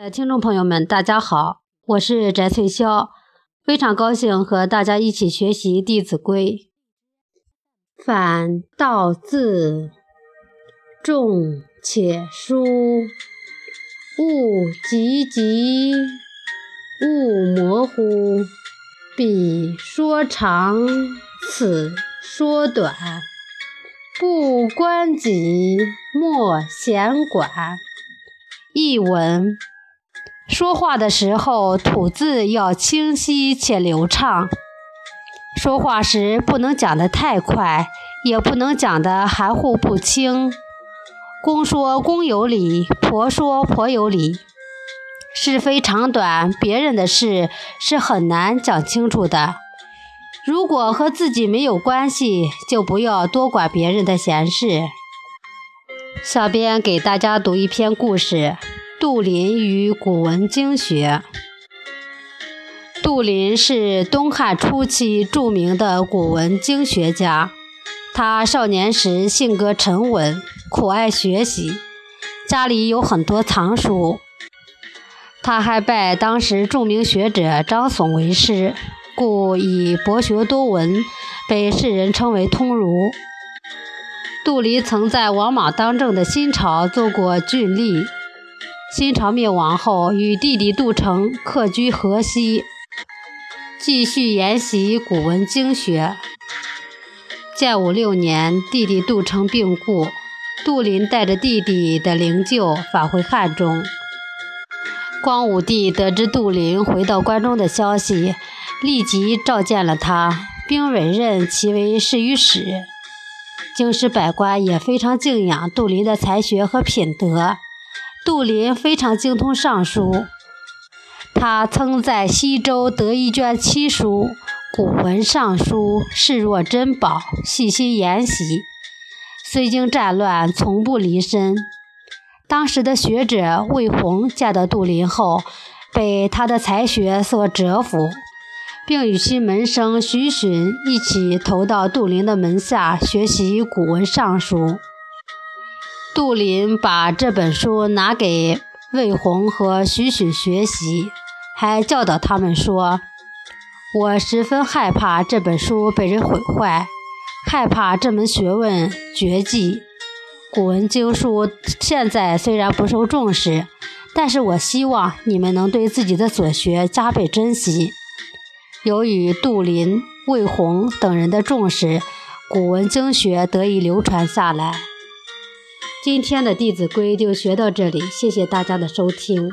呃，听众朋友们，大家好，我是翟翠霄，非常高兴和大家一起学习《弟子规》。反道字，重且疏，勿急急，勿模糊。彼说长，此说短，不关己，莫闲管。译文。说话的时候，吐字要清晰且流畅。说话时不能讲得太快，也不能讲得含糊不清。公说公有理，婆说婆有理。是非长短，别人的事是很难讲清楚的。如果和自己没有关系，就不要多管别人的闲事。下边给大家读一篇故事。杜林与古文经学。杜林是东汉初期著名的古文经学家。他少年时性格沉稳，酷爱学习，家里有很多藏书。他还拜当时著名学者张耸为师，故以博学多闻，被世人称为通儒。杜林曾在王莽当政的新朝做过郡吏。新朝灭亡后，与弟弟杜成客居河西，继续研习古文经学。建武六年，弟弟杜成病故，杜林带着弟弟的灵柩返回汉中。光武帝得知杜林回到关中的消息，立即召见了他，并委任其为侍御史。京师百官也非常敬仰杜林的才学和品德。杜林非常精通尚书，他曾在西周得一卷七书，古文尚书视若珍宝，细心研习。虽经战乱，从不离身。当时的学者魏宏见到杜林后，被他的才学所折服，并与其门生徐循一起投到杜林的门下学习古文尚书。杜林把这本书拿给魏宏和许许学习，还教导他们说：“我十分害怕这本书被人毁坏，害怕这门学问绝迹。古文经书现在虽然不受重视，但是我希望你们能对自己的所学加倍珍惜。”由于杜林、魏宏等人的重视，古文经学得以流传下来。今天的《弟子规》就学到这里，谢谢大家的收听。